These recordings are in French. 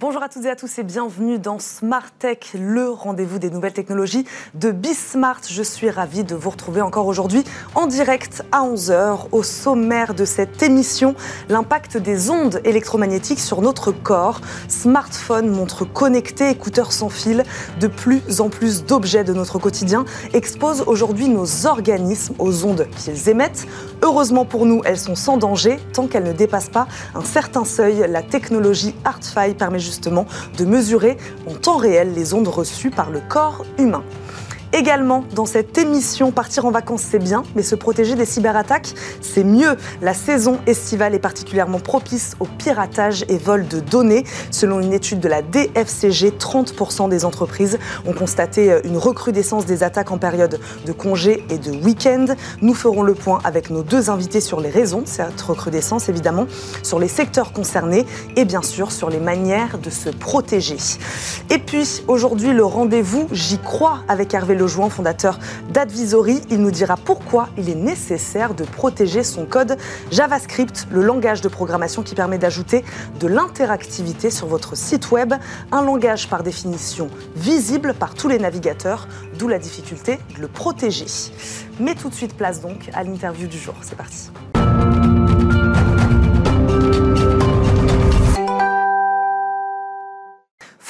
Bonjour à toutes et à tous et bienvenue dans Smart Tech, le rendez-vous des nouvelles technologies de Bismart. Je suis ravie de vous retrouver encore aujourd'hui en direct à 11h au sommaire de cette émission. L'impact des ondes électromagnétiques sur notre corps. Smartphone, montres connectées, écouteurs sans fil, de plus en plus d'objets de notre quotidien exposent aujourd'hui nos organismes aux ondes qu'ils émettent. Heureusement pour nous, elles sont sans danger tant qu'elles ne dépassent pas un certain seuil. La technologie ArtFi permet justement de mesurer en temps réel les ondes reçues par le corps humain. Également, dans cette émission, partir en vacances, c'est bien, mais se protéger des cyberattaques, c'est mieux. La saison estivale est particulièrement propice au piratage et vol de données. Selon une étude de la DFCG, 30% des entreprises ont constaté une recrudescence des attaques en période de congé et de week-end. Nous ferons le point avec nos deux invités sur les raisons de cette recrudescence, évidemment, sur les secteurs concernés et bien sûr sur les manières de se protéger. Et puis, aujourd'hui, le rendez-vous, j'y crois, avec Hervé Lejoin, fondateur d'Advisory. Il nous dira pourquoi il est nécessaire de protéger son code JavaScript, le langage de programmation qui permet d'ajouter de l'interactivité sur votre site web, un langage par définition visible par tous les navigateurs, d'où la difficulté de le protéger. Mais tout de suite, place donc à l'interview du jour. C'est parti.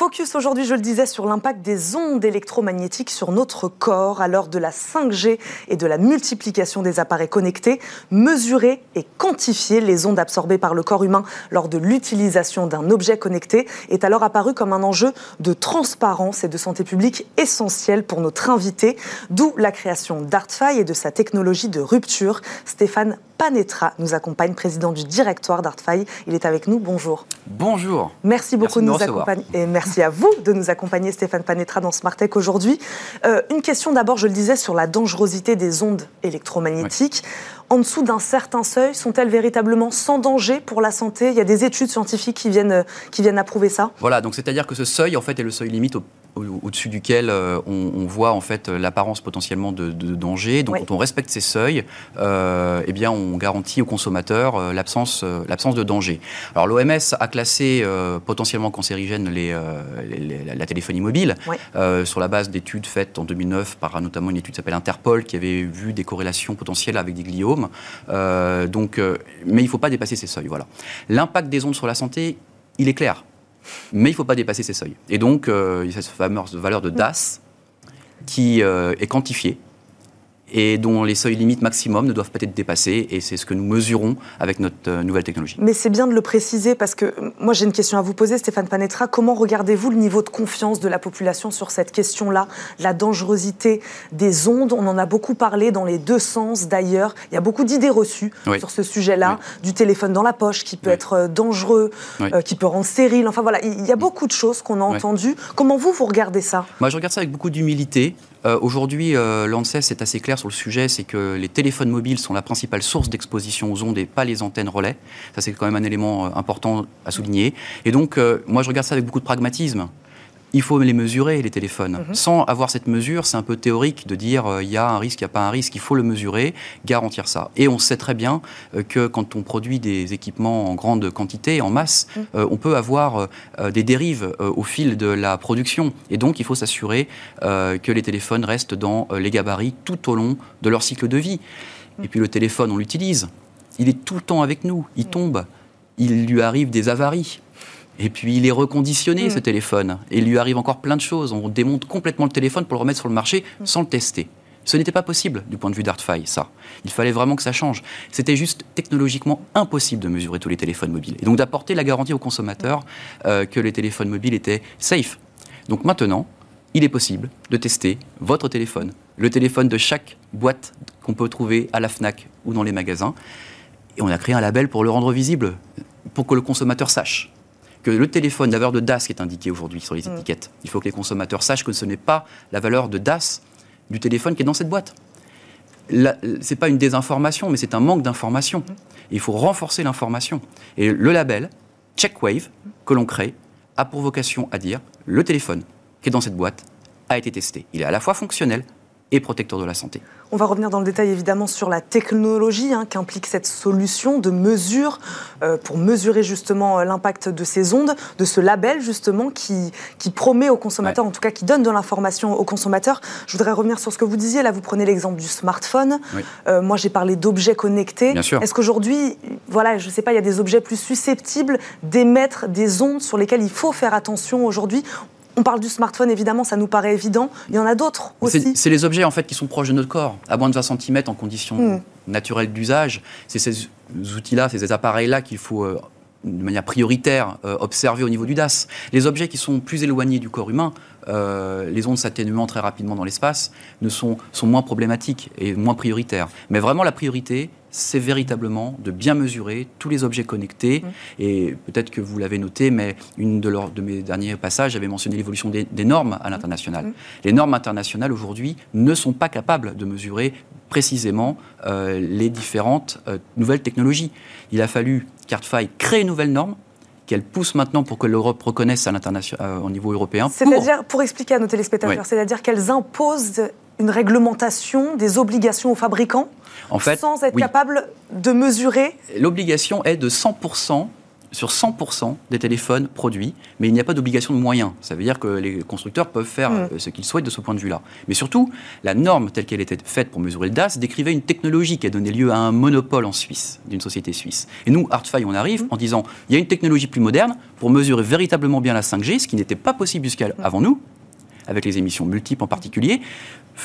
Focus aujourd'hui, je le disais, sur l'impact des ondes électromagnétiques sur notre corps à l'heure de la 5G et de la multiplication des appareils connectés. Mesurer et quantifier les ondes absorbées par le corps humain lors de l'utilisation d'un objet connecté est alors apparu comme un enjeu de transparence et de santé publique essentiel pour notre invité, d'où la création d'ArtFi et de sa technologie de rupture. Stéphane Panetra nous accompagne, président du directoire d'ArtFi. Il est avec nous. Bonjour. Bonjour. Merci beaucoup de, nous accompagner. Et merci à vous de nous accompagner, Stéphane Panetra, dans Smart Tech aujourd'hui. Euh, une question d'abord, je le disais, sur la dangerosité des ondes électromagnétiques. En dessous d'un certain seuil, sont-elles véritablement sans danger pour la santé? Il y a des études scientifiques qui viennent, qui viennent approuver ça Voilà, donc c'est-à-dire que ce seuil, en fait, est le seuil limite au-dessus duquel euh, on, voit en fait l'apparence potentiellement de, danger. Donc quand on respecte ces seuils, euh, eh bien on garantit aux consommateurs euh, l'absence l'absence de danger. Alors l'OMS a classé potentiellement cancérigène les, la, téléphonie mobile sur la base d'études faites en 2009 par notamment une étude qui s'appelle Interpol qui avait vu des corrélations potentielles avec des gliomes. donc, mais il ne faut pas dépasser ces seuils. Voilà. L'impact des ondes sur la santé, il est clair mais il ne faut pas dépasser ces seuils. Et donc, euh, il y a cette fameuse valeur de DAS qui euh, est quantifiée et dont les seuils limites maximum ne doivent pas être dépassés. Et c'est ce que nous mesurons avec notre euh, nouvelle technologie. Mais c'est bien de le préciser parce que moi j'ai une question à vous poser, Stéphane Panetra. Comment regardez-vous le niveau de confiance de la population sur cette question-là, la dangerosité des ondes? On en a beaucoup parlé dans les deux sens d'ailleurs. Il y a beaucoup d'idées reçues sur ce sujet-là, du téléphone dans la poche qui peut être euh, dangereux, euh, qui peut rendre stérile. Enfin voilà, il y a beaucoup de choses qu'on a entendues. Comment vous, vous regardez ça? Moi je regarde ça avec beaucoup d'humilité. Euh, aujourd'hui, euh, l'ANSES est assez clair sur le sujet, c'est que les téléphones mobiles sont la principale source d'exposition aux ondes et pas les antennes relais. Ça, c'est quand même un élément euh, important à souligner. Et donc, moi, je regarde ça avec beaucoup de pragmatisme il faut les mesurer, les téléphones. Mhm. Sans avoir cette mesure, c'est un peu théorique de dire euh, il y a un risque, il n'y a pas un risque. Il faut le mesurer, garantir ça. Et on sait très bien euh, que quand on produit des équipements en grande quantité, en masse, mhm. euh, on peut avoir des dérives au fil de la production. Et donc, il faut s'assurer que les téléphones restent dans les gabarits tout au long de leur cycle de vie. Mhm. Et puis le téléphone, on l'utilise. Il est tout le temps avec nous. Il tombe. Il lui arrive des avaries. Et puis il est reconditionné, ce mm. téléphone. Et il lui arrive encore plein de choses. On démonte complètement le téléphone pour le remettre sur le marché mm. sans le tester. Ce n'était pas possible du point de vue d'ArtFi, ça. Il fallait vraiment que ça change. C'était juste technologiquement impossible de mesurer tous les téléphones mobiles. Et donc d'apporter la garantie aux consommateurs euh, que les téléphones mobiles étaient safe. Donc maintenant, il est possible de tester votre téléphone, le téléphone de chaque boîte qu'on peut trouver à la FNAC ou dans les magasins. Et on a créé un label pour le rendre visible, pour que le consommateur sache que le téléphone, la valeur de DAS qui est indiquée aujourd'hui sur les mm. étiquettes, il faut que les consommateurs sachent que ce n'est pas la valeur de DAS du téléphone qui est dans cette boîte. Ce n'est pas une désinformation, mais c'est un manque d'information. Mm. Il faut renforcer l'information. Et le label CheckWave que l'on crée a pour vocation à dire le téléphone qui est dans cette boîte a été testé. Il est à la fois fonctionnel et protecteur de la santé. On va revenir dans le détail évidemment sur la technologie hein, qu'implique cette solution de mesure euh, pour mesurer justement euh, l'impact de ces ondes, de ce label justement qui, qui promet aux consommateurs, en tout cas qui donne de l'information aux consommateurs. Je voudrais revenir sur ce que vous disiez. Là, vous prenez l'exemple du smartphone. Euh, moi, j'ai parlé d'objets connectés. Est-ce qu'aujourd'hui, voilà, je ne sais pas, il y a des objets plus susceptibles d'émettre des ondes sur lesquelles il faut faire attention aujourd'hui on parle du smartphone, évidemment, ça nous paraît évident. Il y en a d'autres aussi. C'est les objets en fait qui sont proches de notre corps, à moins de 20 cm en conditions hmm. naturelles d'usage. C'est ces outils-là, ces appareils-là qu'il faut euh, de manière prioritaire euh, observer au niveau du DAS. Les objets qui sont plus éloignés du corps humain, euh, les ondes s'atténuant très rapidement dans l'espace, sont, sont moins problématiques et moins prioritaires. Mais vraiment la priorité, c'est véritablement de bien mesurer tous les objets connectés. Mmh. Et peut-être que vous l'avez noté, mais une de, de mes derniers passages avait mentionné l'évolution des, normes à l'international. Mmh. Les normes internationales aujourd'hui ne sont pas capables de mesurer précisément euh, les différentes euh, nouvelles technologies. Il a fallu qu'ArtFi crée une nouvelle norme qu'elle pousse maintenant pour que l'Europe reconnaisse à l'international, euh, au niveau européen. C'est-à-dire, pour... expliquer à nos téléspectateurs, c'est-à-dire qu'elles imposent une réglementation, des obligations aux fabricants en fait, sans être capable de mesurer L'obligation est de 100% sur 100% des téléphones produits, mais il n'y a pas d'obligation de moyens. Ça veut dire que les constructeurs peuvent faire mm. euh, ce qu'ils souhaitent de ce point de vue-là. Mais surtout, la norme telle qu'elle était faite pour mesurer le DAS décrivait une technologie qui a donné lieu à un monopole en Suisse, d'une société suisse. Et nous, Artfy, on arrive mm. en disant, il y a une technologie plus moderne pour mesurer véritablement bien la 5G, ce qui n'était pas possible jusqu'avant mm. nous, avec les émissions multiples en particulier.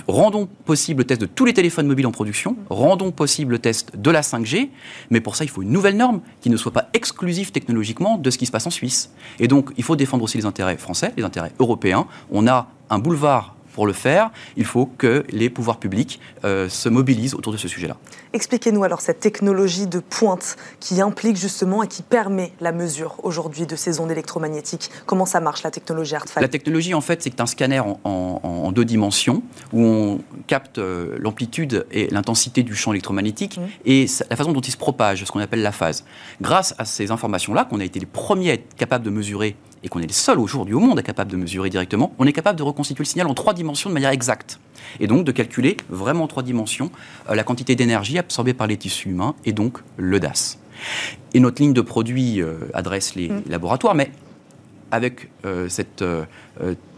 Rendons possible le test de tous les téléphones mobiles en production, rendons possible le test de la 5G, mais pour ça, il faut une nouvelle norme qui ne soit pas exclusive technologiquement de ce qui se passe en Suisse. Et donc, il faut défendre aussi les intérêts français, les intérêts européens. On a un boulevard pour le faire, il faut que les pouvoirs publics euh, se mobilisent autour de ce sujet-là. Expliquez-nous alors cette technologie de pointe qui implique justement et qui permet la mesure aujourd'hui de ces ondes électromagnétiques. Comment ça marche la technologie ArtFi La technologie en fait c'est un scanner en, deux dimensions où on capte euh, l'amplitude et l'intensité du champ électromagnétique mmh. et la façon dont il se propage, ce qu'on appelle la phase. Grâce à ces informations-là qu'on a été les premiers à être capables de mesurer et qu'on est les seuls aujourd'hui au monde à capable de mesurer directement, on est capable de reconstituer le signal en trois dimensions de manière exacte. Et donc de calculer vraiment en trois dimensions euh, la quantité d'énergie absorbée par les tissus humains et donc le DAS. Et notre ligne de produits euh, adresse les mm. laboratoires, mais avec euh, cette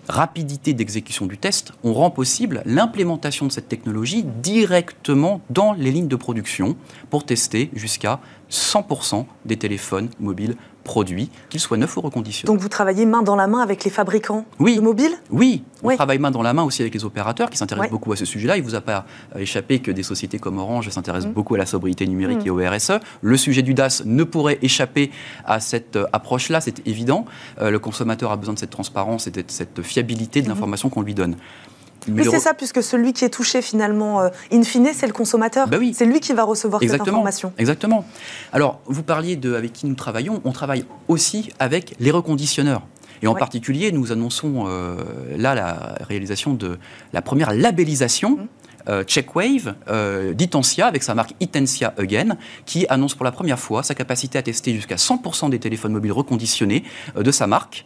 rapidité d'exécution du test, on rend possible l'implémentation de cette technologie directement dans les lignes de production pour tester jusqu'à 100% des téléphones mobiles produits, qu'ils soient neufs ou reconditionnés. Donc vous travaillez main dans la main avec les fabricants oui. de mobiles Oui, on travaille main dans la main aussi avec les opérateurs qui s'intéressent beaucoup à ce sujet-là. Il ne vous a pas échappé que des sociétés comme Orange s'intéressent mm. beaucoup à la sobriété numérique mm. et au RSE. Le sujet du DAS ne pourrait échapper à cette euh, approche-là, c'est évident. Euh, le consommateur a besoin de cette transparence et de cette fiabilité de mm-hmm. l'information qu'on lui donne. Mais, c'est ça, puisque celui qui est touché finalement, euh, in fine, c'est le consommateur. Bah oui. C'est lui qui va recevoir cette information. Exactement. Alors, vous parliez de avec qui nous travaillons. On travaille aussi avec les reconditionneurs. Et en particulier, nous annonçons euh, là la réalisation de la première labellisation. Mmh. Euh, Checkwave euh, d'Itensia, avec sa marque Itensia Again, qui annonce pour la première fois sa capacité à tester jusqu'à 100% des téléphones mobiles reconditionnés euh, de sa marque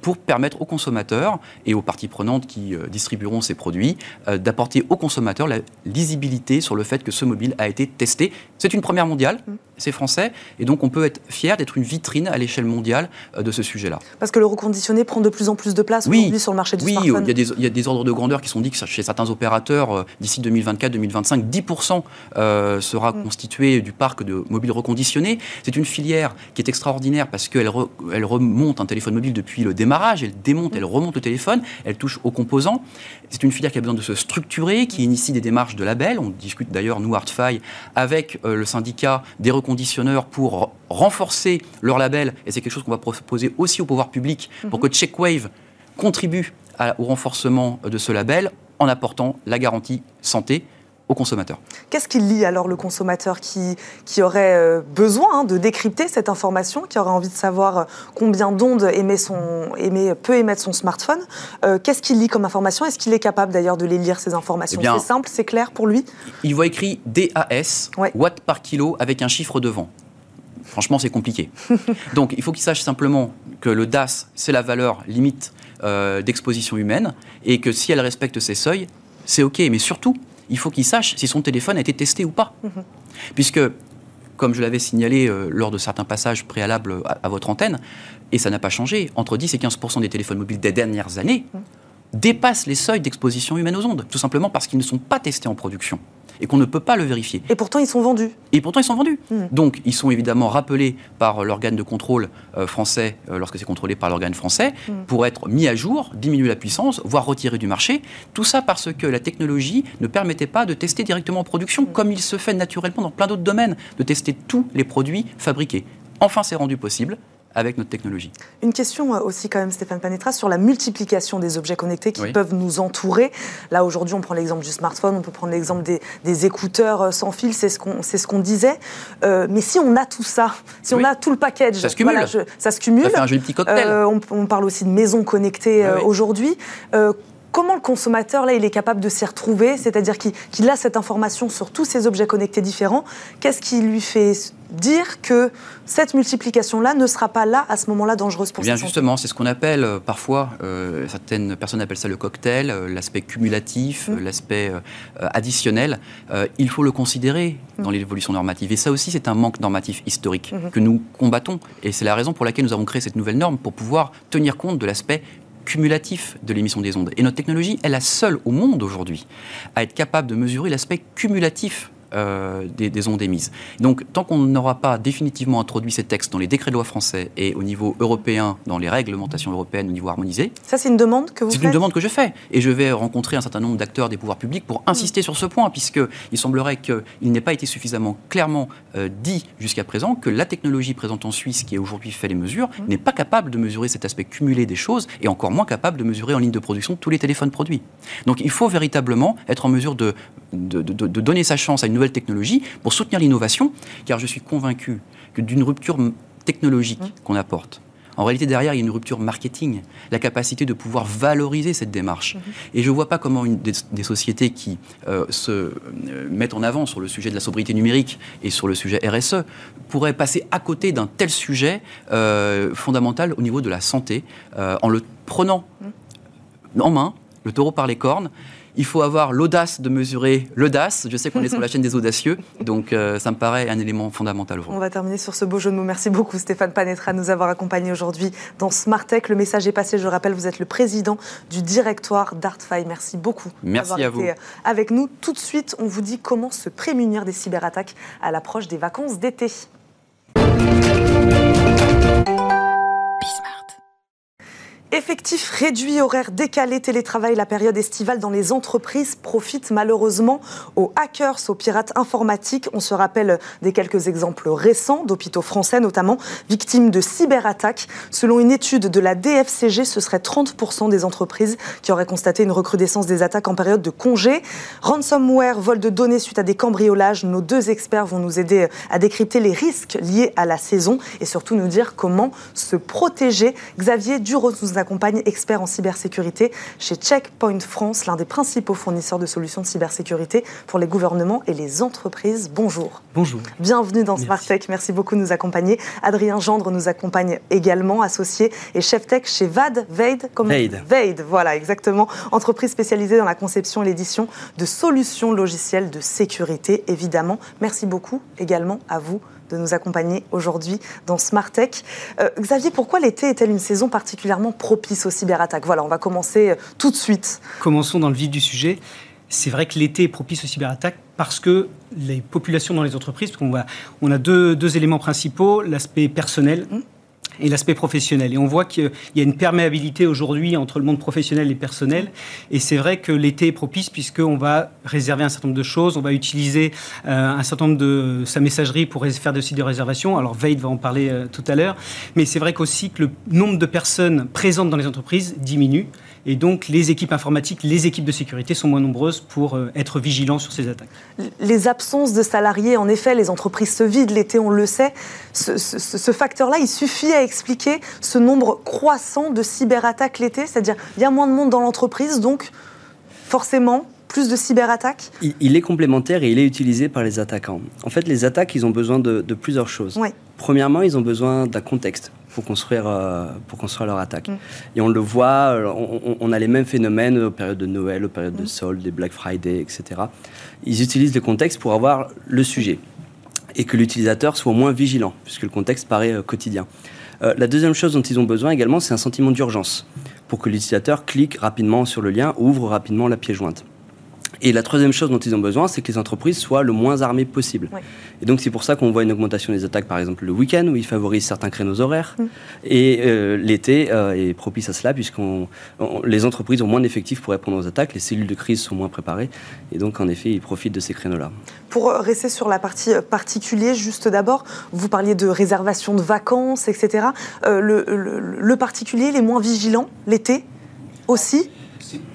pour permettre aux consommateurs et aux parties prenantes qui distribueront ces produits d'apporter aux consommateurs la lisibilité sur le fait que ce mobile a été testé. C'est une première mondiale. Mm c'est français, et donc on peut être fier d'être une vitrine à l'échelle mondiale euh, de ce sujet-là. Parce que le reconditionné prend de plus en plus de place aujourd'hui sur le marché du smartphone. Oui, il y, a des ordres de grandeur qui sont dit que chez certains opérateurs, euh, d'ici 2024-2025, 10% euh, sera mm. constitué du parc de mobiles reconditionnés. C'est une filière qui est extraordinaire parce qu'elle elle remonte un téléphone mobile depuis le démarrage, elle démonte, elle remonte le téléphone, elle touche aux composants. C'est une filière qui a besoin de se structurer, qui initie des démarches de label. On discute d'ailleurs, nous, ArtFi, avec le syndicat des reconditionnés conditionneurs pour renforcer leur label, et c'est quelque chose qu'on va proposer aussi au pouvoir public pour mhm. que Checkwave contribue au renforcement de ce label en apportant la garantie santé aux consommateurs. Qu'est-ce qui lie alors le consommateur qui, qui aurait euh, besoin hein, de décrypter cette information, qui aurait envie de savoir euh, combien d'ondes émet son, émet, peut émettre son smartphone euh, Qu'est-ce qu'il lit comme information? Est-ce qu'il est capable d'ailleurs de les lire, ces informations? Eh C'est simple, c'est clair pour lui? Il voit écrit DAS, watts par kilo, avec un chiffre devant. Franchement, c'est compliqué. Donc, il faut qu'il sache simplement que le DAS, c'est la valeur limite d'exposition humaine, et que si elle respecte ces seuils, c'est OK, mais surtout, il faut qu'il sache si son téléphone a été testé ou pas. Mhm. Puisque, comme je l'avais signalé euh, lors de certains passages préalables à, votre antenne, et ça n'a pas changé, entre 10 et 15% des téléphones mobiles des dernières années mhm. dépassent les seuils d'exposition humaine aux ondes, tout simplement parce qu'ils ne sont pas testés en production et qu'on ne peut pas le vérifier. Et pourtant, ils sont vendus. Et pourtant, ils sont vendus. Hmm. Donc, ils sont évidemment rappelés par l'organe de contrôle euh, français, euh, lorsque c'est contrôlé par l'organe français, hmm. pour être mis à jour, diminuer la puissance, voire retiré du marché. Tout ça parce que la technologie ne permettait pas de tester directement en production, hmm. comme il se fait naturellement dans plein d'autres domaines, de tester tous les produits fabriqués. Enfin, c'est rendu possible avec notre technologie. Une question euh, aussi quand même, Stéphane Panetra, sur la multiplication des objets connectés qui peuvent nous entourer. Là, aujourd'hui, on prend l'exemple du smartphone, on peut prendre l'exemple des, écouteurs euh, sans fil, c'est ce qu'on ce qu'on disait. Euh, mais si on a tout ça, si on a tout le package, ça se cumule. ça se cumule. Ça fait un joli petit cocktail. on, parle aussi de maisons connectées aujourd'hui comment le consommateur, là, il est capable de s'y retrouver C'est-à-dire qu'il a cette information sur tous ces objets connectés différents. Qu'est-ce qui lui fait dire que cette multiplication-là ne sera pas là, à ce moment-là, dangereuse pour eh Bien justement, c'est ce qu'on appelle euh, parfois, euh, certaines personnes appellent ça le cocktail, euh, l'aspect cumulatif, mmh. l'aspect additionnel. il faut le considérer mmh. dans l'évolution normative. Et ça aussi, c'est un manque normatif historique mmh. que nous combattons. Et c'est la raison pour laquelle nous avons créé cette nouvelle norme, pour pouvoir tenir compte de l'aspect cumulatif de l'émission des ondes. Et notre technologie est la seule au monde aujourd'hui à être capable de mesurer l'aspect cumulatif euh, des, ondes émises. Donc, tant qu'on n'aura pas définitivement introduit ces textes dans les décrets de loi français et au niveau européen, dans les réglementations européennes au niveau harmonisé. Ça, c'est une demande que vous faites C'est une demande que je fais. Et je vais rencontrer un certain nombre d'acteurs des pouvoirs publics pour insister sur ce point, puisqu'il semblerait qu'il n'ait pas été suffisamment clairement euh, dit jusqu'à présent que la technologie présente en Suisse, qui aujourd'hui fait les mesures, mmh. n'est pas capable de mesurer cet aspect cumulé des choses et encore moins capable de mesurer en ligne de production tous les téléphones produits. Donc, il faut véritablement être en mesure de, de, de, de donner sa chance à une nouvelles technologies pour soutenir l'innovation, car je suis convaincu que d'une rupture technologique mmh. qu'on apporte, en réalité, derrière, il y a une rupture marketing, la capacité de pouvoir valoriser cette démarche. Mmh. Et je ne vois pas comment une des, sociétés qui euh, se euh, mettent en avant sur le sujet de la sobriété numérique et sur le sujet RSE pourraient passer à côté d'un tel sujet euh, fondamental au niveau de la santé en le prenant mmh. en main, le taureau par les cornes, il faut avoir l'audace de mesurer l'audace. Je sais qu'on est sur la chaîne des audacieux, donc euh, ça me paraît un élément fondamental On va terminer sur ce beau jeu de mots. Merci beaucoup Stéphane Panetra de nous avoir accompagnés aujourd'hui dans Smart Tech. Le message est passé, je rappelle, vous êtes le président du directoire d'Artfy. Merci beaucoup Merci à vous. été avec nous. Tout de suite, on vous dit comment se prémunir des cyberattaques à l'approche des vacances d'été. Effectif réduit, horaire décalé, télétravail, la période estivale dans les entreprises profite malheureusement aux hackers, aux pirates informatiques. On se rappelle des quelques exemples récents d'hôpitaux français notamment, victimes de cyberattaques. Selon une étude de la DFCG, ce serait 30% des entreprises qui auraient constaté une recrudescence des attaques en période de congé. Ransomware, vol de données suite à des cambriolages. Nos deux experts vont nous aider à décrypter les risques liés à la saison et surtout nous dire comment se protéger. Xavier Duros nous accompagne, expert en cybersécurité chez Checkpoint France, l'un des principaux fournisseurs de solutions de cybersécurité pour les gouvernements et les entreprises. Bonjour. Bonjour. Bienvenue dans Smart Tech. Merci beaucoup de nous accompagner. Adrien Gendre nous accompagne également, associé et chef tech chez VAD, VAID, comme VAID, voilà, exactement. Entreprise spécialisée dans la conception et l'édition de solutions logicielles de sécurité, évidemment. Merci beaucoup également à vous de nous accompagner aujourd'hui dans Smart Tech. Euh, Xavier, pourquoi l'été est-elle une saison particulièrement propice aux cyberattaques? Voilà, on va commencer euh, tout de suite. Commençons dans le vif du sujet. C'est vrai que l'été est propice aux cyberattaques parce que les populations dans les entreprises, on a, on a deux, deux éléments principaux, l'aspect personnel. Mmh et l'aspect professionnel. Et on voit qu'il y a une perméabilité aujourd'hui entre le monde professionnel et personnel. Et c'est vrai que l'été est propice puisqu'on va réserver un certain nombre de choses, on va utiliser euh, un certain nombre de sa messagerie pour faire des sites de réservation. Alors Veid va en parler euh, tout à l'heure. Mais c'est vrai qu'aussi que le nombre de personnes présentes dans les entreprises diminue. Et donc, les équipes informatiques, les équipes de sécurité sont moins nombreuses pour euh, être vigilants sur ces attaques. Les absences de salariés, en effet, les entreprises se vident l'été, on le sait. Ce, facteur-là, il suffit à expliquer ce nombre croissant de cyberattaques l'été, c'est-à-dire il y a moins de monde dans l'entreprise, donc forcément, plus de cyberattaques il, est complémentaire et il est utilisé par les attaquants. En fait, les attaques, ils ont besoin de, plusieurs choses. Premièrement, ils ont besoin d'un contexte pour construire, euh, pour construire leur attaque. Mm. Et on le voit, on, a les mêmes phénomènes aux périodes de Noël, aux périodes de mm. soldes, des Black Friday, etc. Ils utilisent le contexte pour avoir le sujet et que l'utilisateur soit moins vigilant, puisque le contexte paraît quotidien. la deuxième chose dont ils ont besoin également, c'est un sentiment d'urgence pour que l'utilisateur clique rapidement sur le lien, ouvre rapidement la pièce jointe. Et la troisième chose dont ils ont besoin, c'est que les entreprises soient le moins armées possible. Et donc c'est pour ça qu'on voit une augmentation des attaques, par exemple le week-end, où ils favorisent certains créneaux horaires. Et euh, l'été euh, est propice à cela, puisque les entreprises ont moins d'effectifs pour répondre aux attaques, les cellules de crise sont moins préparées, et donc en effet, ils profitent de ces créneaux-là. Pour rester sur la partie particulier, juste d'abord, vous parliez de réservation de vacances, etc. Euh, le, le particulier, il est moins vigilant l'été aussi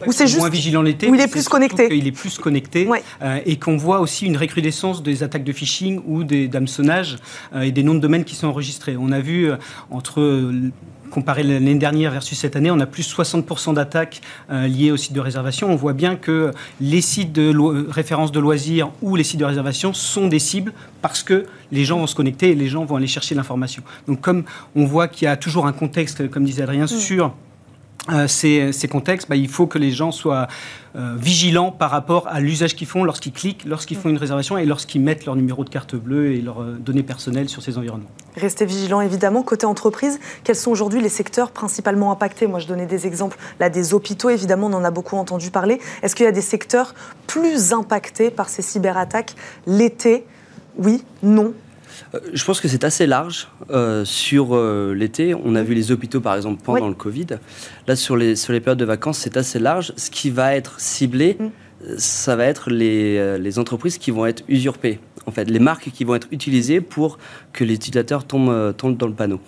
ou c'est juste moins vigilant l'été. Où il est plus connecté. Il est plus connecté euh, et qu'on voit aussi une recrudescence des attaques de phishing ou des d'hameçonnage euh, et des noms de domaines qui sont enregistrés. On a vu euh, entre comparé l'année dernière versus cette année, on a plus 60% d'attaques liées aux sites de réservation. On voit bien que les sites de référence de loisirs ou les sites de réservation sont des cibles parce que les gens vont se connecter et les gens vont aller chercher l'information. Donc comme on voit qu'il y a toujours un contexte, comme disait Adrien, mm. sur euh, ces, contextes, bah, il faut que les gens soient euh, vigilants par rapport à l'usage qu'ils font lorsqu'ils cliquent, lorsqu'ils font une réservation et lorsqu'ils mettent leur numéro de carte bleue et leurs euh, données personnelles sur ces environnements. Restez vigilants évidemment. Côté entreprise, quels sont aujourd'hui les secteurs principalement impactés? Moi je donnais des exemples là des hôpitaux, évidemment on en a beaucoup entendu parler. Est-ce qu'il y a des secteurs plus impactés par ces cyberattaques? L'été Oui, non je pense que c'est assez large. Euh, sur euh, l'été, on a vu les hôpitaux, par exemple, pendant le Covid. Là, sur les, sur les périodes de vacances, c'est assez large. Ce qui va être ciblé, mm. ça va être les, les, entreprises qui vont être usurpées. En fait, les marques qui vont être utilisées pour que les utilisateurs tombent, tombent dans le panneau.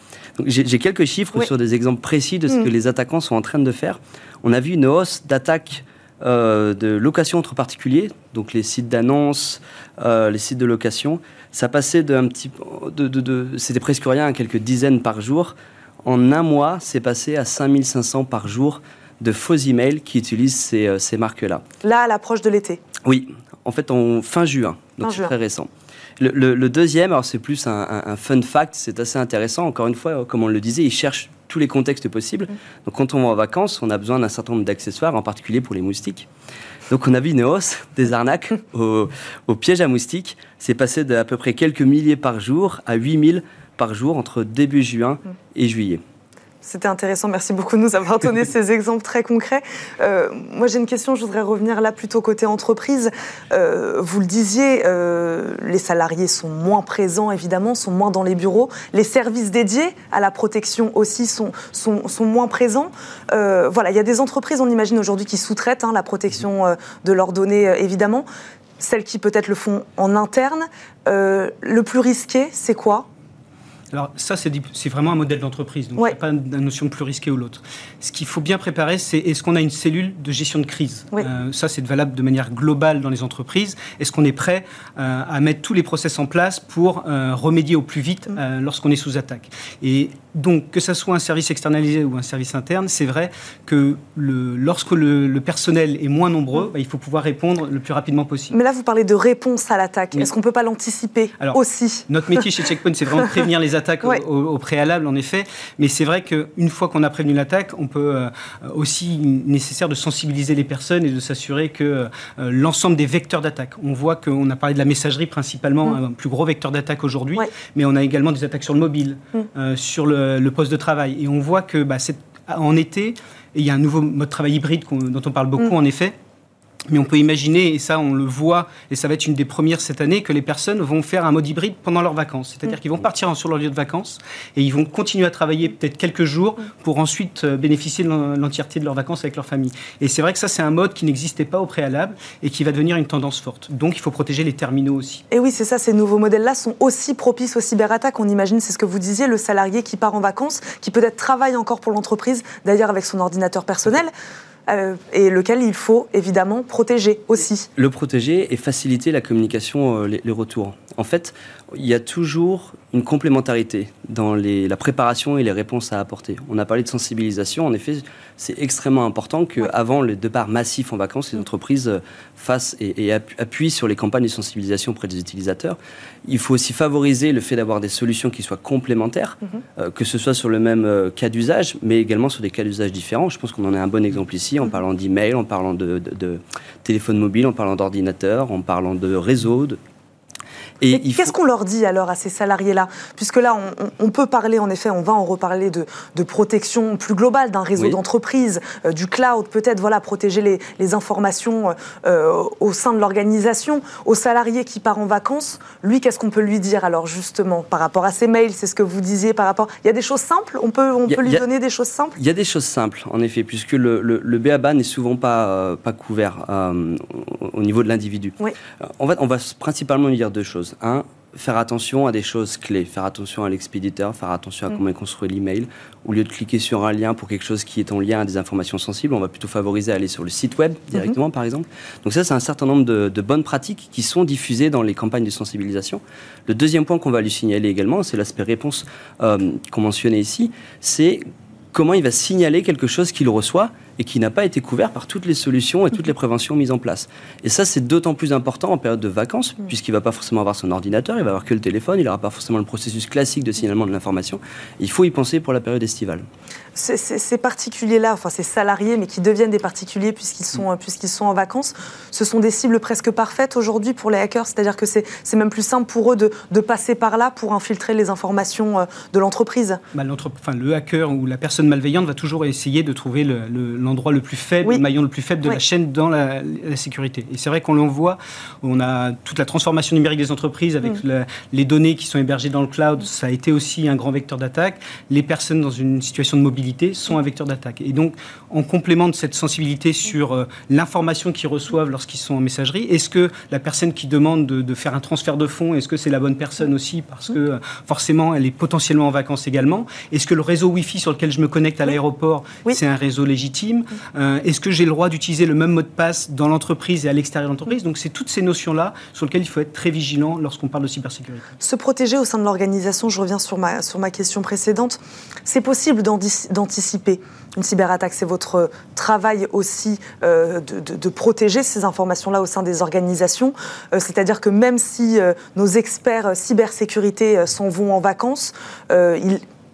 J'ai quelques chiffres sur des exemples précis de ce mm. que les attaquants sont en train de faire. On a vu une hausse d'attaques de location entre particuliers, donc les sites d'annonces, les sites de location, ça passait d'un petit, de, de, c'était presque rien, quelques dizaines par jour. En un mois, c'est passé à 5500 par jour de faux emails qui utilisent ces, euh, ces marques-là. Là, à l'approche de l'été Oui, en fait, en fin juin, donc c'est très récent. Le, deuxième, alors c'est plus un, fun fact, c'est assez intéressant. Encore une fois, comme on le disait, ils cherchent tous les contextes possibles. Mm. Donc quand on va en vacances, on a besoin d'un certain nombre d'accessoires, en particulier pour les moustiques. Donc on a vu une des arnaques au, piège à moustiques. C'est passé d'à peu près quelques milliers par jour à 8000 par jour entre début juin et juillet. C'était intéressant. Merci beaucoup de nous avoir donné ces exemples très concrets. Euh, moi, j'ai une question. Je voudrais revenir là plutôt côté entreprise. Euh, vous le disiez, euh, les salariés sont moins présents, évidemment, sont moins dans les bureaux. Les services dédiés à la protection aussi sont, sont, sont moins présents. voilà, il y a des entreprises, on imagine aujourd'hui, qui sous-traitent hein, la protection de leurs données, évidemment. Celles qui peut-être le font en interne. le plus risqué, c'est quoi? Alors ça, c'est vraiment un modèle d'entreprise, donc il n'y a pas de notion de plus risqué ou l'autre. Ce qu'il faut bien préparer, c'est est-ce qu'on a une cellule de gestion de crise euh, Ça, c'est valable de manière globale dans les entreprises. Est-ce qu'on est prêt euh, à mettre tous les process en place pour euh, remédier au plus vite mm. lorsqu'on est sous attaque? Et donc, que ce soit un service externalisé ou un service interne, c'est vrai que le, lorsque le, personnel est moins nombreux, mm. bah, il faut pouvoir répondre le plus rapidement possible. Mais là, vous parlez de réponse à l'attaque. Est-ce qu'on ne peut pas l'anticiper aussi? Notre métier chez Checkpoint, c'est vraiment de prévenir les attaques au, préalable, en effet. Mais c'est vrai qu'une fois qu'on a prévenu l'attaque, on peut euh, aussi nécessaire de sensibiliser les personnes et de s'assurer que euh, l'ensemble des vecteurs d'attaque. On voit qu'on a parlé de la messagerie principalement, mm. un plus gros vecteur d'attaque aujourd'hui, mais on a également des attaques sur le mobile, mm. euh, sur le, poste de travail. Et on voit que bah, en été, il y a un nouveau mode de travail hybride dont on parle beaucoup, mm. en effet mais on peut imaginer, et ça on le voit, et ça va être une des premières cette année, que les personnes vont faire un mode hybride pendant leurs vacances. C'est-à-dire mm. qu'ils vont partir sur leur lieu de vacances et ils vont continuer à travailler peut-être quelques jours mm. pour ensuite euh, bénéficier de l'entièreté de leurs vacances avec leur famille. Et c'est vrai que ça c'est un mode qui n'existait pas au préalable et qui va devenir une tendance forte. Donc il faut protéger les terminaux aussi. Et oui, c'est ça, ces nouveaux modèles-là sont aussi propices aux cyberattaques. On imagine, c'est ce que vous disiez, le salarié qui part en vacances, qui peut-être travaille encore pour l'entreprise, d'ailleurs avec son ordinateur personnel. Euh, et lequel il faut évidemment protéger aussi. Le protéger et faciliter la communication, euh, les, retours. en fait, il y a toujours une complémentarité dans les, la préparation et les réponses à apporter. On a parlé de sensibilisation. En effet, c'est extrêmement important qu'avant le départ massif en vacances, les entreprises euh, fassent et, appuient sur les campagnes de sensibilisation auprès des utilisateurs. Il faut aussi favoriser le fait d'avoir des solutions qui soient complémentaires, mhm. euh, que ce soit sur le même euh, cas d'usage, mais également sur des cas d'usage différents. Je pense qu'on en a un bon exemple ici en mhm. parlant d'email, en parlant de, de téléphone mobile, en parlant d'ordinateur, en parlant de réseau, de et qu'est-ce qu'on leur dit alors à ces salariés-là? Puisque là, on, peut parler, en effet, on va en reparler de, protection plus globale d'un réseau d'entreprise, euh, du cloud, peut-être, voilà, protéger les, informations euh, au sein de l'organisation. Au salarié qui part en vacances, lui, qu'est-ce qu'on peut lui dire alors justement par rapport à ses mails? C'est ce que vous disiez par rapport. Il y a des choses simples? On peut, on peut lui donner des choses simples? Il y a des choses simples, en effet, puisque le, le, le BABA n'est souvent pas, euh, pas couvert au niveau de l'individu. Oui. En fait, on va principalement lui dire deux choses. Un, faire attention à des choses clés, faire attention à l'expéditeur, faire attention à mm. comment il construit l'email. Au lieu de cliquer sur un lien pour quelque chose qui est en lien à des informations sensibles, on va plutôt favoriser à aller sur le site web mm-hmm. directement, par exemple. Donc ça, c'est un certain nombre de, bonnes pratiques qui sont diffusées dans les campagnes de sensibilisation. Le deuxième point qu'on va lui signaler également, c'est l'aspect réponse euh, qu'on mentionnait ici, c'est comment il va signaler quelque chose qu'il reçoit et qui n'a pas été couvert par toutes les solutions et toutes les préventions mises en place. Et ça, c'est d'autant plus important en période de vacances, mm. puisqu'il ne va pas forcément avoir son ordinateur, il va avoir que le téléphone, il n'aura pas forcément le processus classique de signalement de l'information. Il faut y penser pour la période estivale. Ces, particuliers-là, enfin ces salariés, mais qui deviennent des particuliers puisqu'ils sont, mm. puisqu'ils sont en vacances, ce sont des cibles presque parfaites aujourd'hui pour les hackers, c'est-à-dire que c'est, même plus simple pour eux de, de, passer par là pour infiltrer les informations euh, de l'entreprise. Bah, enfin, le hacker ou la personne malveillante va toujours essayer de trouver le l'endroit le plus faible, le maillon le plus faible de la chaîne dans la, sécurité. Et c'est vrai qu'on l'en voit, on a toute la transformation numérique des entreprises avec mm. les données qui sont hébergées dans le cloud, ça a été aussi un grand vecteur d'attaque. Les personnes dans une situation de mobilité sont un vecteur d'attaque. Et donc, en complément de cette sensibilité sur euh, l'information qu'ils reçoivent lorsqu'ils sont en messagerie, est-ce que la personne qui demande de, faire un transfert de fonds, est-ce que c'est la bonne personne aussi parce que euh, forcément elle est potentiellement en vacances également? Est-ce que le réseau Wi-Fi sur lequel je me connecte à l'aéroport, c'est un réseau légitime? Euh, est-ce que j'ai le droit d'utiliser le même mot de passe dans l'entreprise et à l'extérieur de l'entreprise Donc c'est toutes ces notions-là sur lesquelles il faut être très vigilant lorsqu'on parle de cybersécurité. Se protéger au sein de l'organisation, je reviens sur ma, question précédente, c'est possible d'anticiper une cyberattaque. C'est votre travail aussi euh, de, protéger ces informations-là au sein des organisations. Euh, c'est-à-dire que même si nos experts cybersécurité s'en vont en vacances,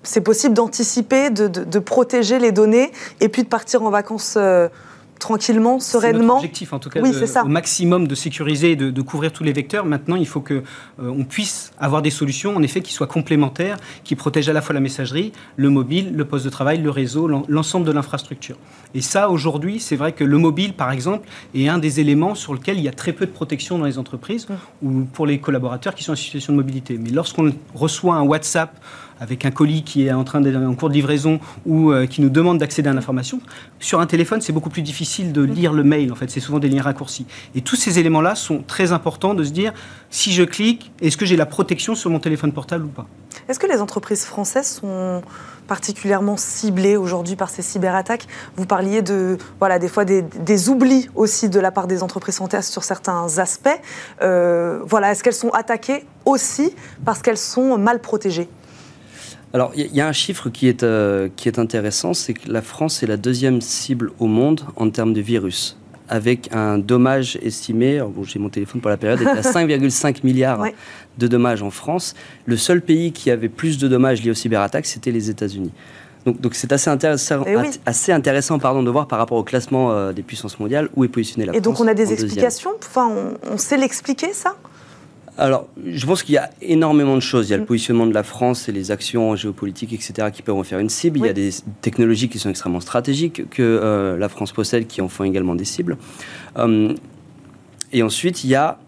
c'est possible d'anticiper, de, protéger les données et puis de partir en vacances euh, tranquillement, sereinement. C'est objectif, en tout cas, oui, au maximum de sécuriser et de, couvrir tous les vecteurs. Maintenant, il faut que euh, on puisse avoir des solutions, en effet, qui soient complémentaires, qui protègent à la fois la messagerie, le mobile, le poste de travail, le réseau, l'ensemble de l'infrastructure. Et ça, aujourd'hui, c'est vrai que le mobile, par exemple, est un des éléments sur lequel il y a très peu de protection dans les entreprises mmh. ou pour les collaborateurs qui sont en situation de mobilité. Mais lorsqu'on reçoit un WhatsApp avec un colis qui est en train d'être en cours de livraison ou euh, qui nous demande d'accéder à l'information. Sur un téléphone, c'est beaucoup plus difficile de lire le mail, en fait, c'est souvent des liens raccourcis. Et tous ces éléments-là sont très importants de se dire, si je clique, est-ce que j'ai la protection sur mon téléphone portable ou pas? Est-ce que les entreprises françaises sont particulièrement ciblées aujourd'hui par ces cyberattaques? Vous parliez de, voilà, des fois des, oublis aussi de la part des entreprises françaises sur certains aspects. Euh, voilà, est-ce qu'elles sont attaquées aussi parce qu'elles sont mal protégées? Alors, il y, a un chiffre qui est, euh, qui est intéressant, c'est que la France est la deuxième cible au monde en termes de virus, avec un dommage estimé, bon, j'ai mon téléphone pour la période, à 5,5 milliards de dommages en France. Le seul pays qui avait plus de dommages liés aux cyberattaques, c'était les États-Unis. Donc, c'est assez intéressant, eh assez intéressant pardon, de voir par rapport au classement euh, des puissances mondiales où est positionnée la France. Et donc on a des explications? Enfin, on sait l'expliquer ça? Alors, je pense qu'il y a énormément de choses. Il y a le mm. positionnement de la France et les actions géopolitiques, etc., qui peuvent en faire une cible. Il y a des technologies qui sont extrêmement stratégiques que euh, la France possède, qui en font également des cibles. Euh, et ensuite, il y a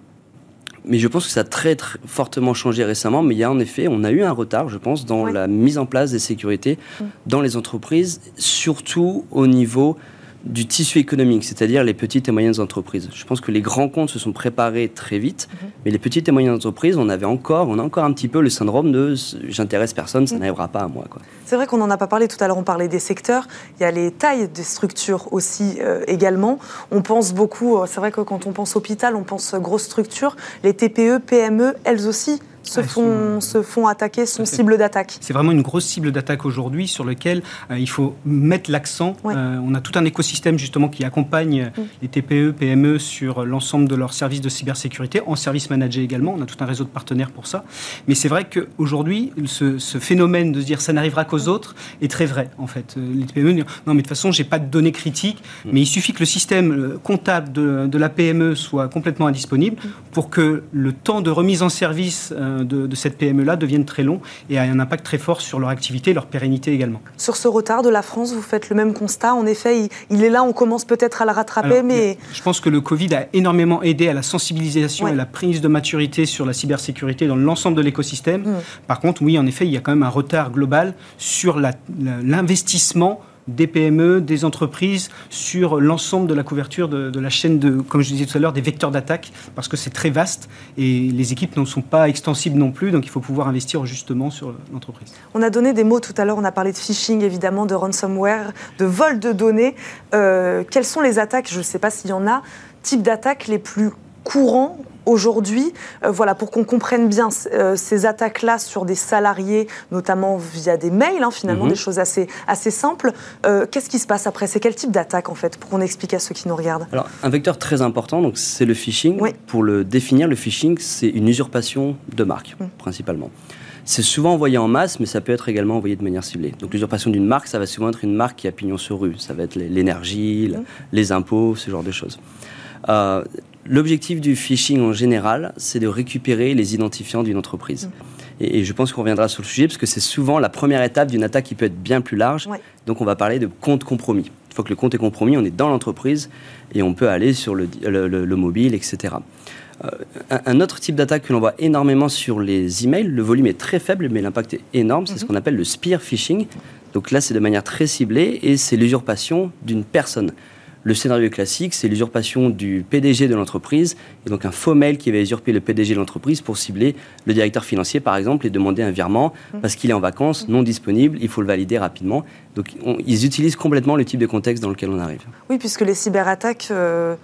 mais je pense que ça a très, très, fortement changé récemment. Mais il y a en effet, on a eu un retard, je pense, dans la mise en place des sécurités mm. dans les entreprises, surtout au niveau du tissu économique, c'est-à-dire les petites et moyennes entreprises. Je pense que les grands comptes se sont préparés très vite, mhm. mais les petites et moyennes entreprises, on avait encore, on a encore un petit peu le syndrome de j'intéresse personne, ça mhm. n'arrivera pas à moi. C'est vrai qu'on n'en a pas parlé tout à l'heure, on parlait des secteurs, il y a les tailles des structures aussi euh, également. On pense beaucoup, euh, c'est vrai que quand on pense hôpital, on pense grosse structure, les TPE, PME, elles aussi se, font, se font attaquer, sont cible d'attaque. C'est vraiment une grosse cible d'attaque aujourd'hui sur lequel euh, il faut mettre l'accent. Euh, on a tout un écosystème justement qui accompagne mm. les TPE, PME sur l'ensemble de leurs services de cybersécurité, en service managé également. On a tout un réseau de partenaires pour ça. Mais c'est vrai qu'aujourd'hui, ce, ce phénomène de se dire ça n'arrivera qu'aux autres est très vrai en fait. Euh, les TPE disent non mais de toute façon j'ai pas de données critiques, mm. mais il suffit que le système comptable de, de, la PME soit complètement indisponible mm. pour que le temps de remise en service de, cette PME-là deviennent très longs et a un impact très fort sur leur activité et leur pérennité également. Sur ce retard de la France, vous faites le même constat. En effet, il, est là, on commence peut-être à le rattraper, mais... Je pense que le Covid a énormément aidé à la sensibilisation et la prise de maturité sur la cybersécurité dans l'ensemble de l'écosystème. Mm. Par contre, oui, en effet, il y a quand même un retard global sur l'investissement des PME, des entreprises sur l'ensemble de la couverture de, la chaîne de, comme je disais tout à l'heure, des vecteurs d'attaque, parce que c'est très vaste et les équipes ne sont pas extensibles non plus, donc il faut pouvoir investir justement sur l'entreprise. On a donné des mots tout à l'heure, on a parlé de phishing évidemment, de ransomware, de vol de données. Euh, quelles sont les attaques, je ne sais pas s'il y en a, types d'attaques les plus courants aujourd'hui, euh, voilà, pour qu'on comprenne bien euh, ces attaques-là sur des salariés, notamment via des mails, hein, finalement, mhm. des choses assez, assez simples, euh, qu'est-ce qui se passe après? C'est quel type d'attaque, en fait, pour qu'on explique à ceux qui nous regardent? Alors, un vecteur très important, donc c'est le phishing. Pour le définir, le phishing, c'est une usurpation de marque, mm. principalement. C'est souvent envoyé en masse, mais ça peut être également envoyé de manière ciblée. Donc l'usurpation d'une marque, ça va souvent être une marque qui a pignon sur rue. Ça va être l'énergie, mm. les impôts, ce genre de choses. L'objectif du phishing en général, c'est de récupérer les identifiants d'une entreprise. Et, je pense qu'on reviendra sur le sujet parce que c'est souvent la première étape d'une attaque qui peut être bien plus large. Donc on va parler de compte compromis. Une fois que le compte est compromis, on est dans l'entreprise et on peut aller sur le, mobile, etc. Euh, un, autre type d'attaque que l'on voit énormément sur les emails, le volume est très faible mais l'impact est énorme, c'est ce mhm. qu'on appelle le spear phishing. Donc là, c'est de manière très ciblée et c'est l'usurpation d'une personne. Le scénario classique, c'est l'usurpation du PDG de l'entreprise, et donc un faux mail qui va usurper le PDG de l'entreprise pour cibler le directeur financier, par exemple, et demander un virement mmh. parce qu'il est en vacances, non disponible, il faut le valider rapidement. Donc ils utilisent complètement le type de contexte dans lequel on arrive. Oui, puisque les cyberattaques... Euh,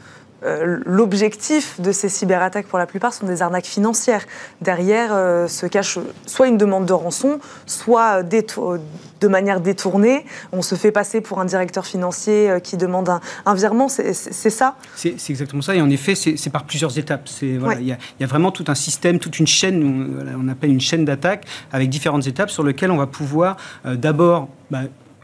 euh, l'objectif de ces cyberattaques, pour la plupart, sont des arnaques financières. Derrière euh, se cache soit une demande de rançon, soit de manière détournée. On se fait passer pour un directeur financier euh, qui demande un, virement. C'est ça? C'est exactement ça. Et en effet, c'est par plusieurs étapes. Il voilà, y, a vraiment tout un système, toute une chaîne, on, appelle une chaîne d'attaque, avec différentes étapes sur lesquelles on va pouvoir d'abord bah,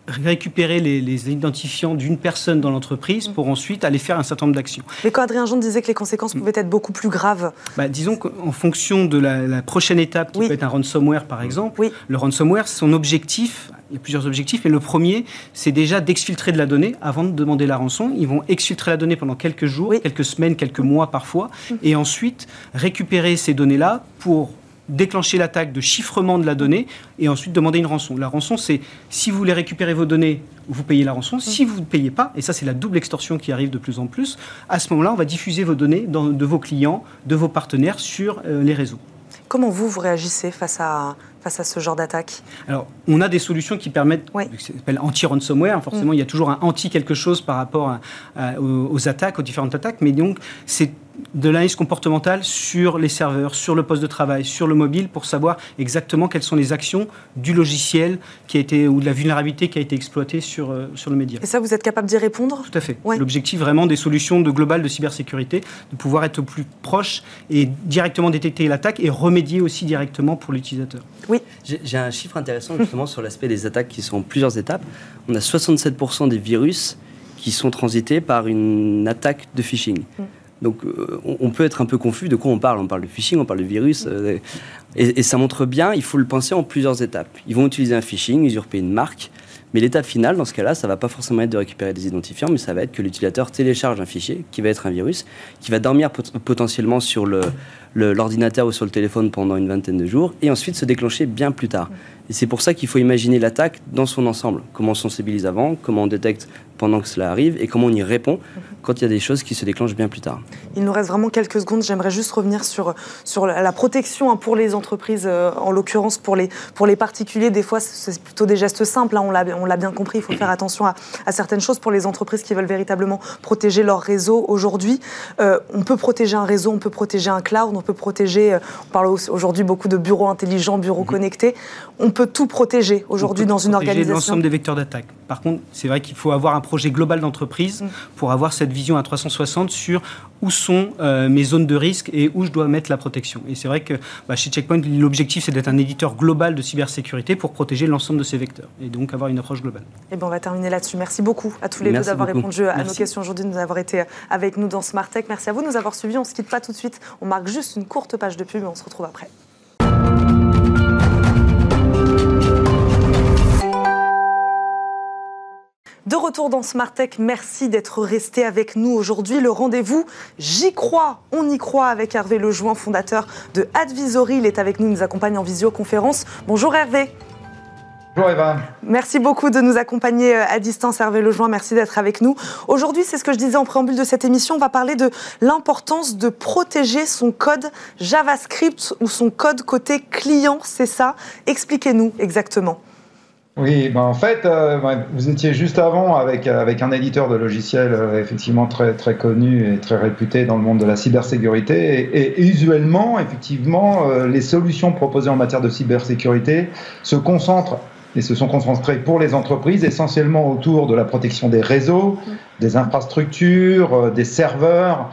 récupérer les, identifiants d'une personne dans l'entreprise pour ensuite aller faire un certain nombre d'actions. Mais quand Adrien Jean disait que les conséquences pouvaient être beaucoup plus graves. Bah, Disons qu'en fonction de la, prochaine étape, qui peut être un ransomware par exemple, le ransomware, son objectif, il y a plusieurs objectifs, mais le premier, c'est déjà d'exfiltrer de la donnée. Avant de demander la rançon. Ils vont exfiltrer la donnée pendant quelques jours, quelques semaines, quelques mois parfois, et ensuite récupérer ces données-là pour déclencher l'attaque de chiffrement de la donnée et ensuite demander une rançon. La rançon, c'est si vous voulez récupérer vos données, vous payez la rançon. Si vous ne payez pas, et ça c'est la double extorsion qui arrive de plus en plus, à ce moment-là, on va diffuser vos données de vos clients, de vos partenaires sur euh, les réseaux. Comment vous, vous réagissez face à, face à ce genre d'attaque? Alors, on a des solutions qui permettent, qui s'appelle anti-ransomware. Forcément, mm. il y a toujours un anti quelque chose par rapport aux, attaques, aux différentes attaques. Mais donc, c'est de l'analyse comportementale sur les serveurs, sur le poste de travail, sur le mobile, pour savoir exactement quelles sont les actions du logiciel qui a été, ou de la vulnérabilité qui a été exploitée sur, euh, sur le média. Et ça, vous êtes capable d'y répondre? Tout à fait. L'objectif vraiment des solutions de globales de cybersécurité, de pouvoir être au plus proche et directement détecter l'attaque et remédier aussi directement pour l'utilisateur. Oui. J'ai un chiffre intéressant justement sur l'aspect des attaques qui sont en plusieurs étapes. On a 67% des virus qui sont transités par une attaque de phishing. Mm. Donc euh, on peut être un peu confus de quoi on parle? On parle de phishing, on parle de virus. Euh, et, ça montre bien, il faut le penser en plusieurs étapes. Ils vont utiliser un phishing, usurper une marque. Mais l'étape finale, dans ce cas-là, ça va pas forcément être de récupérer des identifiants, mais ça va être que l'utilisateur télécharge un fichier qui va être un virus, qui va dormir potentiellement sur l'ordinateur ou sur le téléphone pendant une vingtaine de jours et ensuite se déclencher bien plus tard. Et c'est pour ça qu'il faut imaginer l'attaque dans son ensemble. Comment on sensibilise avant, comment on détecte pendant que cela arrive et comment on y répond quand il y a des choses qui se déclenchent bien plus tard. Il nous reste vraiment quelques secondes. J'aimerais juste revenir sur, sur la protection hein, pour les entreprises, euh, en l'occurrence pour les, pour les particuliers. Des fois, c'est plutôt des gestes simples. Hein, on l'a bien compris. Il faut faire attention à, à, certaines choses pour les entreprises qui veulent véritablement protéger leur réseau. Aujourd'hui, euh, on peut protéger un réseau, on peut protéger un cloud, on peut protéger. Euh, on parle aujourd'hui beaucoup de bureaux intelligents, bureaux mhm. connectés. On peut tout protéger aujourd'hui dans une organisation. l'ensemble des vecteurs d'attaque. Par contre, c'est vrai qu'il faut avoir un projet global d'entreprise mm. pour avoir cette vision à 360 sur où sont euh, mes zones de risque et où je dois mettre la protection. Et c'est vrai que bah, chez Checkpoint, l'objectif, c'est d'être un éditeur global de cybersécurité pour protéger l'ensemble de ces vecteurs et donc avoir une approche globale. Et eh bien, on va terminer là-dessus. Merci beaucoup à tous les deux d'avoir répondu à nos questions aujourd'hui, de nous avoir été avec nous dans Smart Tech. Merci à vous de nous avoir suivis. On ne se quitte pas tout de suite. On marque juste une courte page de pub et on se retrouve après. De retour dans Smart Tech, merci d'être resté avec nous aujourd'hui. Le rendez-vous, j'y crois, on y croit avec Hervé Lejoin, fondateur de Advisory. Il est avec nous, il nous accompagne en visioconférence. Bonjour Hervé. Bonjour Eva. Merci beaucoup de nous accompagner euh, à distance, Hervé Lejoin. Merci d'être avec nous. Aujourd'hui, c'est ce que je disais en préambule de cette émission, on va parler de l'importance de protéger son code JavaScript ou son code côté client, c'est ça? Expliquez-nous exactement. Oui, ben en fait, euh, vous étiez juste avant avec, euh, avec un éditeur de logiciels euh, effectivement très, très connu et très réputé dans le monde de la cybersécurité. Et, usuellement, effectivement, les solutions proposées en matière de cybersécurité se concentrent et se sont concentrées pour les entreprises essentiellement autour de la protection des réseaux, des infrastructures, des serveurs,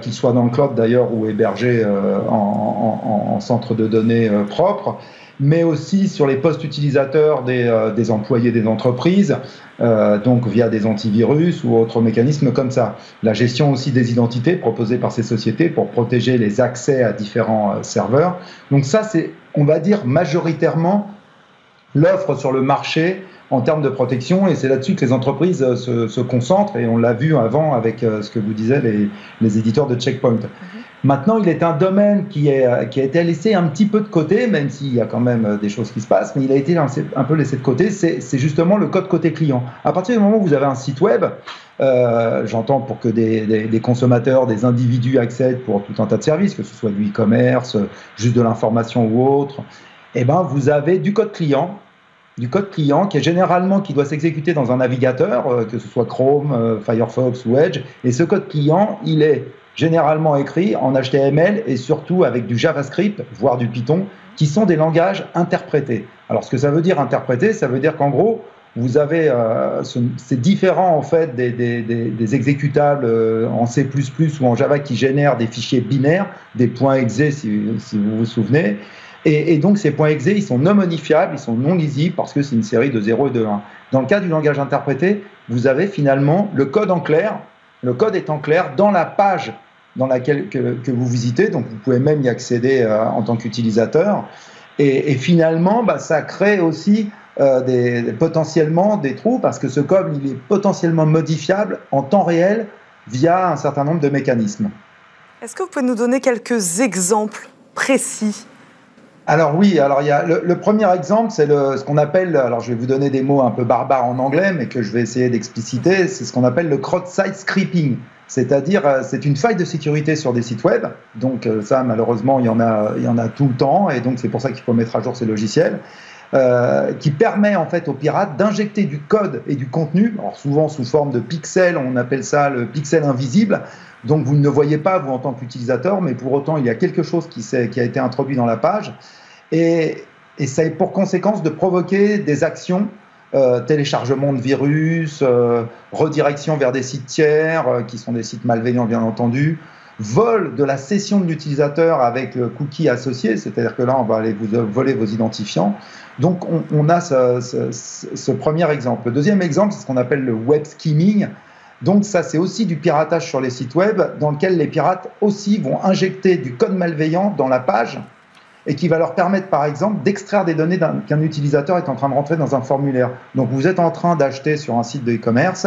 qu'ils soient dans le cloud d'ailleurs ou hébergés en, en, centre de données propre mais aussi sur les postes utilisateurs des, euh, des employés des entreprises, euh, donc via des antivirus ou autres mécanismes comme ça. La gestion aussi des identités proposées par ces sociétés pour protéger les accès à différents euh, serveurs. Donc ça, c'est, on va dire, majoritairement l'offre sur le marché en termes de protection, et c'est là-dessus que les entreprises se, se, concentrent, et on l'a vu avant avec ce que vous disiez les, les éditeurs de Checkpoint. Maintenant, il est un domaine euh, qui a été laissé un petit peu de côté, même s'il y a quand même euh, des choses qui se passent, mais il a été un peu laissé de côté, c'est justement le code côté client. À partir du moment où vous avez un site web, euh, j'entends pour que des, consommateurs, des individus accèdent pour tout un tas de services, que ce soit du e-commerce, juste de l'information ou autre, eh ben, vous avez du code client du code client qui est généralement qui doit s'exécuter dans un navigateur, que ce soit Chrome, Firefox ou Edge. Et ce code client, il est généralement écrits en HTML et surtout avec du JavaScript, voire du Python, qui sont des langages interprétés. Alors ce que ça veut dire interpréter, ça veut dire qu'en gros, vous avez, euh, c'est différent en fait des, exécutables euh, en C++ ou en Java qui génèrent des fichiers binaires, des points exe si, vous vous souvenez. Et, et, donc ces points exe, ils sont non modifiables, ils sont non lisibles parce que c'est une série de 0 et de 1. Dans le cas du langage interprété, vous avez finalement le code en clair. Le code est en clair dans la page dans laquelle que, vous visitez, donc vous pouvez même y accéder euh, en tant qu'utilisateur. Et, finalement, bah, ça crée aussi euh, des, potentiellement des trous parce que ce code il est potentiellement modifiable en temps réel via un certain nombre de mécanismes. Est-ce que vous pouvez nous donner quelques exemples précis? Alors oui, alors il y a le, premier exemple, c'est ce qu'on appelle, alors je vais vous donner des mots un peu barbares en anglais, mais que je vais essayer d'expliciter, c'est ce qu'on appelle le cross-site scripting. C'est-à-dire, euh, c'est une faille de sécurité sur des sites web. Donc euh, ça, malheureusement, il y en a, il y en a tout le temps, et donc c'est pour ça qu'il faut mettre à jour ces logiciels. Euh, qui permet en fait aux pirates d'injecter du code et du contenu, alors souvent sous forme de pixels, on appelle ça le pixel invisible, donc vous ne le voyez pas vous en tant qu'utilisateur, mais pour autant il y a quelque chose qui, qui a été introduit dans la page, et, et ça a pour conséquence de provoquer des actions euh, téléchargement de virus, euh, redirection vers des sites tiers, euh, qui sont des sites malveillants bien entendu, vol de la session de l'utilisateur avec le cookie associé, c'est-à-dire que là on va aller vous voler vos identifiants. Donc on, a ce, premier exemple. Le deuxième exemple, c'est ce qu'on appelle le web skimming. Donc ça, c'est aussi du piratage sur les sites web, dans lequel les pirates aussi vont injecter du code malveillant dans la page et qui va leur permettre, par exemple, d'extraire des données qu'un utilisateur est en train de rentrer dans un formulaire. Donc, vous êtes en train d'acheter sur un site de e-commerce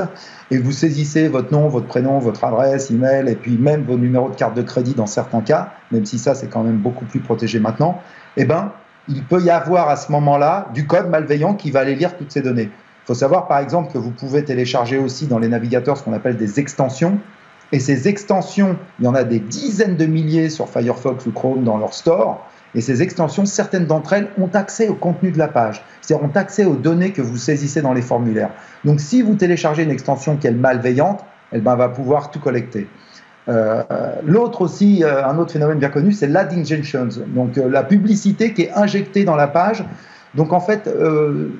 et vous saisissez votre nom, votre prénom, votre adresse, email, et puis même vos numéros de carte de crédit dans certains cas, même si ça, c'est quand même beaucoup plus protégé maintenant. Eh ben, il peut y avoir à ce moment-là du code malveillant qui va aller lire toutes ces données. Il faut savoir, par exemple, que vous pouvez télécharger aussi dans les navigateurs ce qu'on appelle des extensions. Et ces extensions, il y en a des dizaines de milliers sur Firefox ou Chrome dans leur store. Et ces extensions, certaines d'entre elles ont accès au contenu de la page, c'est-à-dire ont accès aux données que vous saisissez dans les formulaires. Donc si vous téléchargez une extension qui est malveillante, elle ben, va pouvoir tout collecter. Euh, l'autre aussi, euh, un autre phénomène bien connu, c'est l'ad injections, donc euh, la publicité qui est injectée dans la page. Donc en fait,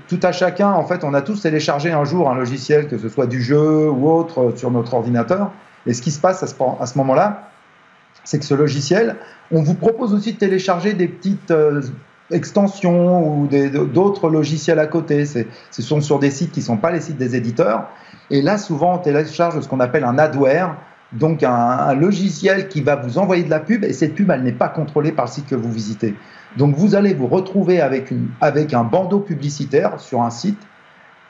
tout à chacun, en fait, on a tous téléchargé un jour un logiciel, que ce soit du jeu ou autre, sur notre ordinateur. Et ce qui se passe à ce moment-là, c'est que ce logiciel, on vous propose aussi de télécharger des petites euh, extensions ou d'autres logiciels à côté. Ce sont sur des sites qui ne sont pas les sites des éditeurs. Et là, souvent, on télécharge ce qu'on appelle un adware, donc un, logiciel qui va vous envoyer de la pub, et cette pub, elle n'est pas contrôlée par le site que vous visitez. Donc vous allez vous retrouver avec, une, avec un bandeau publicitaire sur un site,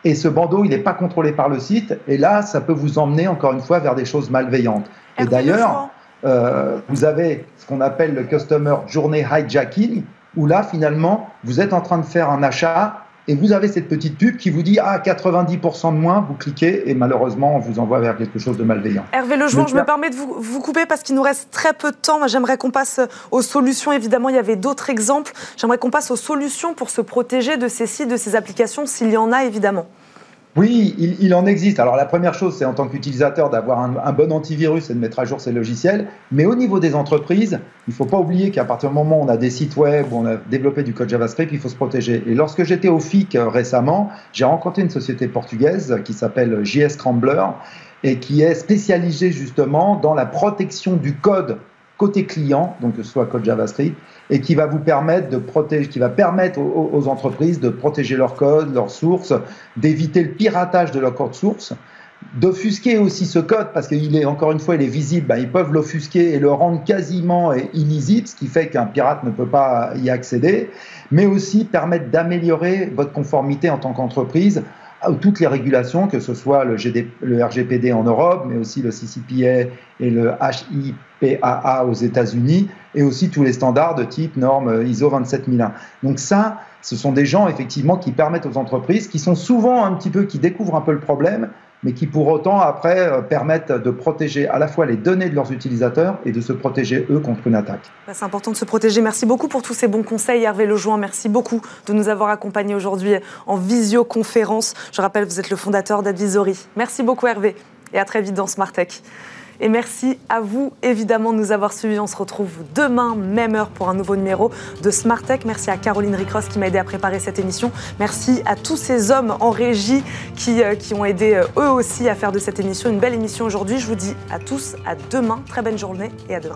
et ce bandeau, il n'est pas contrôlé par le site, et là, ça peut vous emmener, encore une fois, vers des choses malveillantes. Et d'ailleurs, euh, vous avez ce qu'on appelle le Customer Journey Hijacking, où là, finalement, vous êtes en train de faire un achat et vous avez cette petite pub qui vous dit ah 90% de moins, vous cliquez et malheureusement on vous envoie vers quelque chose de malveillant. Hervé Lejouan, je me permets de vous, vous couper parce qu'il nous reste très peu de temps. J'aimerais qu'on passe aux solutions. Évidemment, il y avait d'autres exemples. J'aimerais qu'on passe aux solutions pour se protéger de ces sites, de ces applications, s'il y en a évidemment. Oui, il, en existe. Alors la première chose, c'est en tant qu'utilisateur d'avoir un, bon antivirus et de mettre à jour ses logiciels. Mais au niveau des entreprises, il ne faut pas oublier qu'à partir du moment où on a des sites web, où on a développé du code JavaScript, il faut se protéger. Et lorsque j'étais au FIC euh, récemment, j'ai rencontré une société portugaise qui s'appelle JS Scrambler et qui est spécialisée justement dans la protection du code côté client, donc que ce soit code JavaScript, et qui va vous permettre de protéger, qui va permettre aux, entreprises de protéger leur code, leurs sources, d'éviter le piratage de leur code source, d'offusquer aussi ce code parce qu'il est encore une fois il est visible, ben, ils peuvent l'offusquer et le rendre quasiment illisible, ce qui fait qu'un pirate ne peut pas y accéder, mais aussi permettre d'améliorer votre conformité en tant qu'entreprise toutes les régulations, que ce soit le, le, RGPD en Europe, mais aussi le CCPA et le HIPAA aux États-Unis, et aussi tous les standards de type norme ISO 27001. Donc ça, ce sont des gens effectivement qui permettent aux entreprises, qui sont souvent un petit peu, qui découvrent un peu le problème, mais qui pour autant après euh, permettent de protéger à la fois les données de leurs utilisateurs et de se protéger eux contre une attaque. Bah, c'est important de se protéger. Merci beaucoup pour tous ces bons conseils, Hervé Lejoin. Merci beaucoup de nous avoir accompagnés aujourd'hui en visioconférence. Je rappelle, vous êtes le fondateur d'Advisory. Merci beaucoup, Hervé, et à très vite dans Smart Tech. Et merci à vous, évidemment, de nous avoir suivis. On se retrouve demain, même heure, pour un nouveau numéro de Smart Tech. Merci à Caroline Ricross qui m'a aidé à préparer cette émission. Merci à tous ces hommes en régie qui, euh, ont aidé euh, eux aussi à faire de cette émission une belle émission aujourd'hui. Je vous dis à tous à demain. Très bonne journée et à demain.